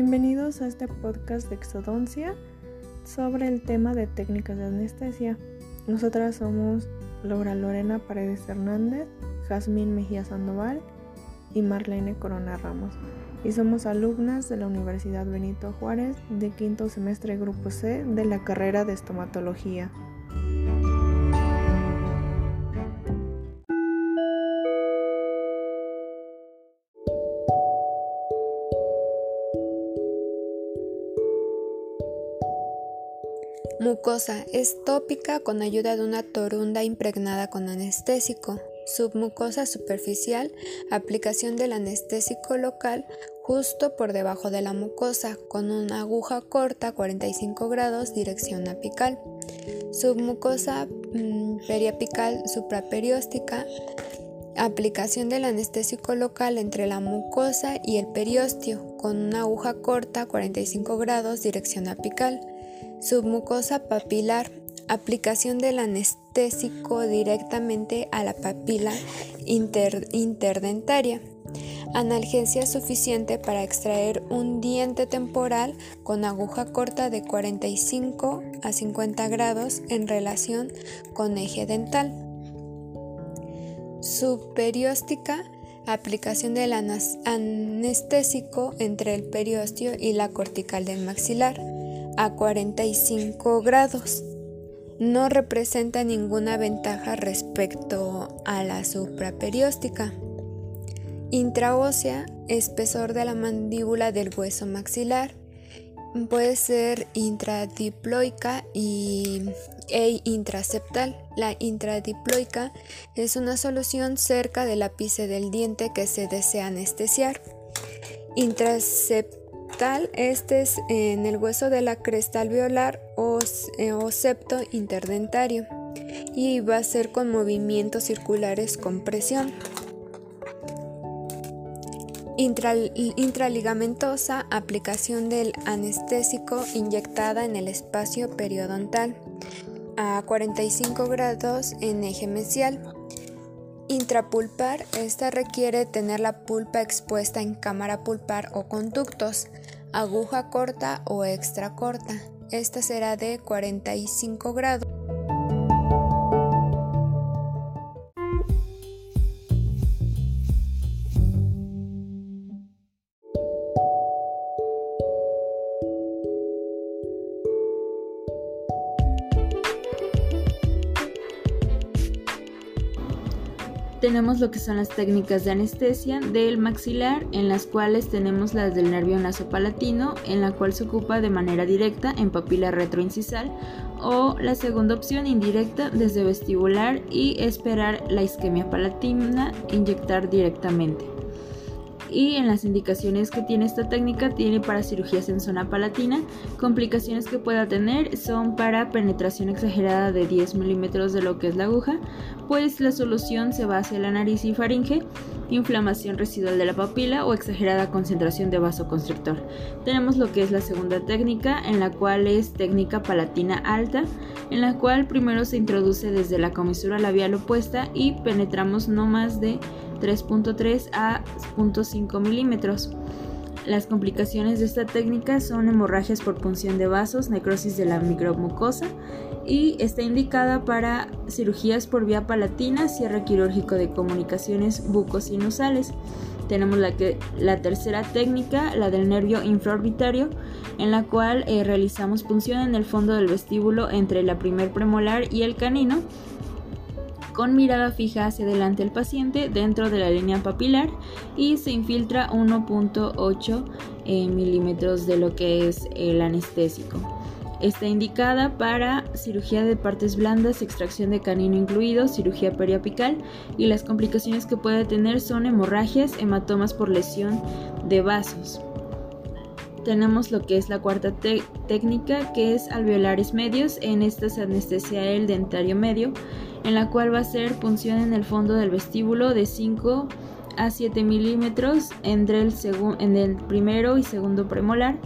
Bienvenidos a este podcast de exodoncia sobre el tema de técnicas de anestesia. Nosotras somos Laura Lorena Paredes Hernández, Jazmín Mejía Sandoval y Marlene Corona Ramos. Y somos alumnas de la Universidad Benito Juárez de quinto semestre Grupo C de la carrera de estomatología. Mucosa es tópica con ayuda de una torunda impregnada con anestésico. Submucosa superficial, aplicación del anestésico local justo por debajo de la mucosa con una aguja corta 45 grados dirección apical. Submucosa mm, periapical supraperióstica, aplicación del anestésico local entre la mucosa y el periósteo con una aguja corta 45 grados dirección apical. Submucosa papilar. Aplicación del anestésico directamente a la papila interdentaria. Analgesia suficiente para extraer un diente temporal con aguja corta de 45 a 50 grados en relación con eje dental. Subperióstica aplicación del anestésico entre el periósteo y la cortical del maxilar a 45 grados. No representa ninguna ventaja respecto a la supraperióstica. Intraósea, espesor de la mandíbula del hueso maxilar. Puede ser intradiploica y, e intraseptal. La intradiploica es una solución cerca del ápice del diente que se desea anestesiar. Este es en el hueso de la cresta alveolar o, eh, o septo interdentario y va a ser con movimientos circulares con presión. intraligamentosa, aplicación del anestésico inyectada en el espacio periodontal a 45 grados en eje mesial. Intrapulpar, esta requiere tener la pulpa expuesta en cámara pulpar o conductos, aguja corta o extra corta. Esta será de 45 grados. Tenemos lo que son las técnicas de anestesia del maxilar, en las cuales tenemos las del nervio nasopalatino, en la cual se ocupa de manera directa en papila retroincisal, o la segunda opción indirecta desde vestibular y esperar la isquemia palatina, inyectar directamente y en las indicaciones que tiene esta técnica tiene para cirugías en zona palatina. Complicaciones que pueda tener son para penetración exagerada de 10 milímetros de lo que es la aguja, pues la solución se va hacia la nariz y faringe, inflamación residual de la papila o exagerada concentración de vasoconstrictor. Tenemos lo que es la segunda técnica, en la cual es técnica palatina alta, en la cual primero se introduce desde la comisura labial opuesta y penetramos no más de 3.3 a 0.5 milímetros. Las complicaciones de esta técnica son hemorragias por punción de vasos, necrosis de la micromucosa y está indicada para cirugías por vía palatina, cierre quirúrgico de comunicaciones bucosinusales. Tenemos la, que, la tercera técnica, la del nervio infraorbitario, en la cual eh, realizamos punción en el fondo del vestíbulo entre la primer premolar y el canino con mirada fija hacia adelante el paciente dentro de la línea papilar y se infiltra 1.8 eh, milímetros de lo que es el anestésico. Está indicada para cirugía de partes blandas, extracción de canino incluido, cirugía periapical y las complicaciones que puede tener son hemorragias, hematomas por lesión de vasos tenemos lo que es la cuarta técnica que es alveolares medios. En esta se anestesia el dentario medio, en la cual va a ser punción en el fondo del vestíbulo de 5 a 7 milímetros entre el, en el primero y segundo premolar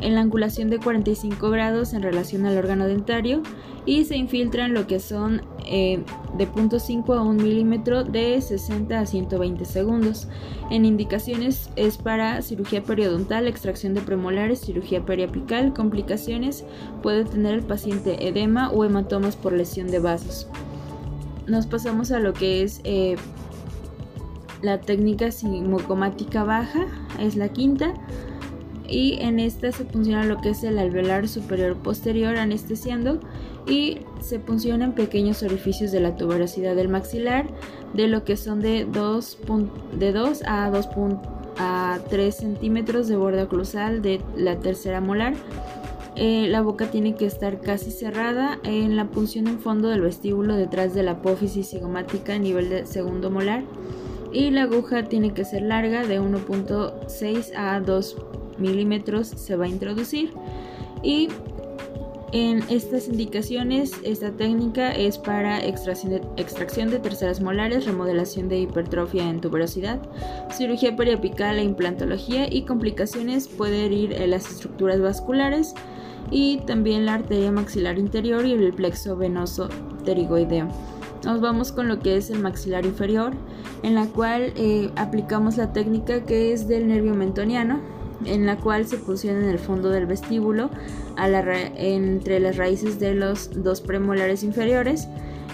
en la angulación de 45 grados en relación al órgano dentario y se infiltran lo que son eh, de 0.5 a 1 milímetro de 60 a 120 segundos. En indicaciones es para cirugía periodontal, extracción de premolares, cirugía periapical, complicaciones, puede tener el paciente edema o hematomas por lesión de vasos. Nos pasamos a lo que es eh, la técnica simocomática baja, es la quinta y en esta se funciona lo que es el alveolar superior posterior anestesiando y se funciona en pequeños orificios de la tuberosidad del maxilar de lo que son de 2, de 2 a 2 a 3 centímetros de borde oclusal de la tercera molar. Eh, la boca tiene que estar casi cerrada en la punción en fondo del vestíbulo detrás de la apófisis cigomática a nivel de segundo molar y la aguja tiene que ser larga de 1.6 a 2 milímetros se va a introducir y en estas indicaciones esta técnica es para extracción de, terceras molares, remodelación de hipertrofia en tuberosidad, cirugía periapical e implantología y complicaciones puede herir las estructuras vasculares y también la arteria maxilar interior y el plexo venoso pterigoideo. Nos vamos con lo que es el maxilar inferior, en la cual eh, aplicamos la técnica que es del nervio mentoniano, en la cual se fusiona en el fondo del vestíbulo entre las raíces de los dos premolares inferiores,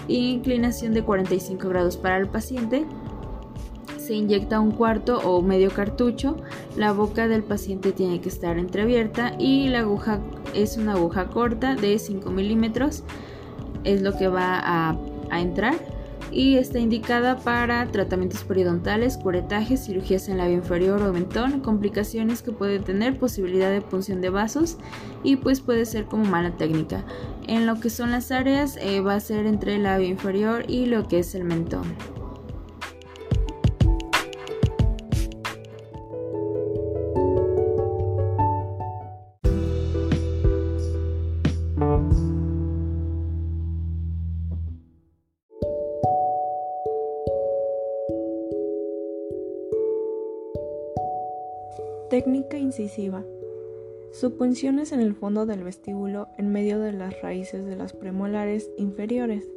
inclinación de 45 grados para el paciente. Se inyecta un cuarto o medio cartucho, la boca del paciente tiene que estar entreabierta y la aguja es una aguja corta de 5 milímetros, es lo que va a entrar y está indicada para tratamientos periodontales, curetajes, cirugías en labio inferior o mentón, complicaciones que puede tener, posibilidad de punción de vasos y pues puede ser como mala técnica. En lo que son las áreas eh, va a ser entre el labio inferior y lo que es el mentón. Técnica incisiva. Su punción es en el fondo del vestíbulo, en medio de las raíces de las premolares inferiores.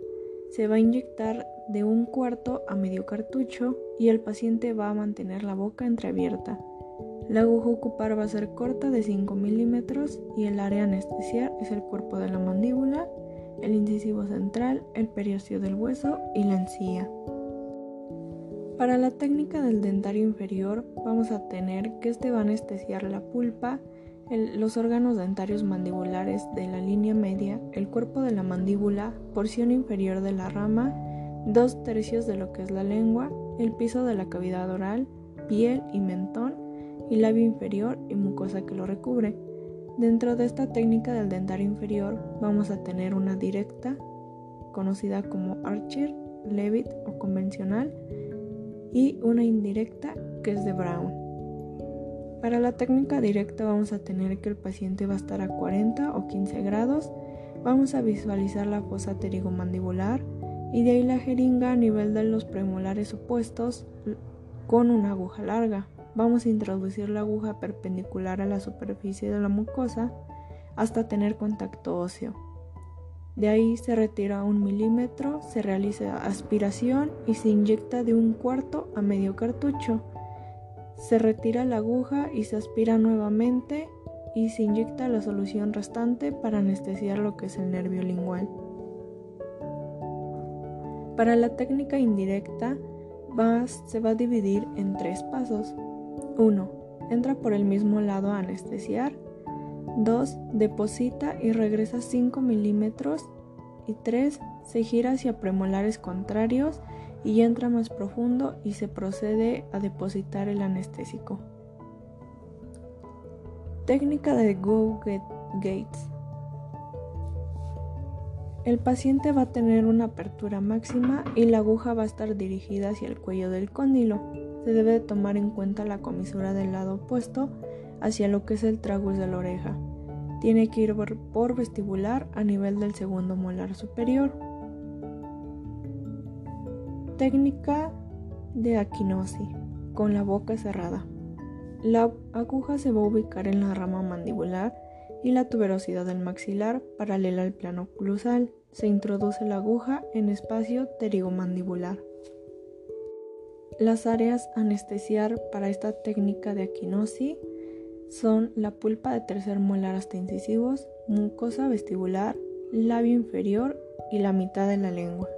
Se va a inyectar de un cuarto a medio cartucho y el paciente va a mantener la boca entreabierta. La aguja ocupar va a ser corta de 5 milímetros y el área anestesiar es el cuerpo de la mandíbula, el incisivo central, el periósteo del hueso y la encía. Para la técnica del dentario inferior vamos a tener que este va a anestesiar la pulpa, los órganos dentarios mandibulares de la línea media, el cuerpo de la mandíbula, porción inferior de la rama, dos tercios de lo que es la lengua, el piso de la cavidad oral, piel y mentón, y labio inferior y mucosa que lo recubre. Dentro de esta técnica del dentario inferior vamos a tener una directa, conocida como Archer, Levitt o convencional, y una indirecta que es de Brown. Para la técnica directa vamos a tener que el paciente va a estar a 40 o 15 grados, vamos a visualizar la fosa pterigomandibular y de ahí la jeringa a nivel de los premolares opuestos con una aguja larga. Vamos a introducir la aguja perpendicular a la superficie de la mucosa hasta tener contacto óseo. De ahí se retira un milímetro, se realiza aspiración y se inyecta de un cuarto a medio cartucho. Se retira la aguja y se aspira nuevamente y se inyecta la solución restante para anestesiar lo que es el nervio lingual. Para la técnica indirecta se va a dividir en tres pasos. 1. Entra por el mismo lado a anestesiar 2. Deposita y regresa 5 milímetros. Y 3. Se gira hacia premolares contrarios y entra más profundo y se procede a depositar el anestésico. Técnica de Go Get Gates. El paciente va a tener una apertura máxima y la aguja va a estar dirigida hacia el cuello del cóndilo. Se debe tomar en cuenta la comisura del lado opuesto hacia lo que es el tragus de la oreja. Tiene que ir por vestibular a nivel del segundo molar superior. Técnica de aquinosis con la boca cerrada. La aguja se va a ubicar en la rama mandibular y la tuberosidad del maxilar paralela al plano oclusal se introduce la aguja en espacio pterigomandibular. Las áreas anestesiar para esta técnica de aquinosis son la pulpa de tercer molar hasta incisivos, mucosa vestibular, labio inferior y la mitad de la lengua.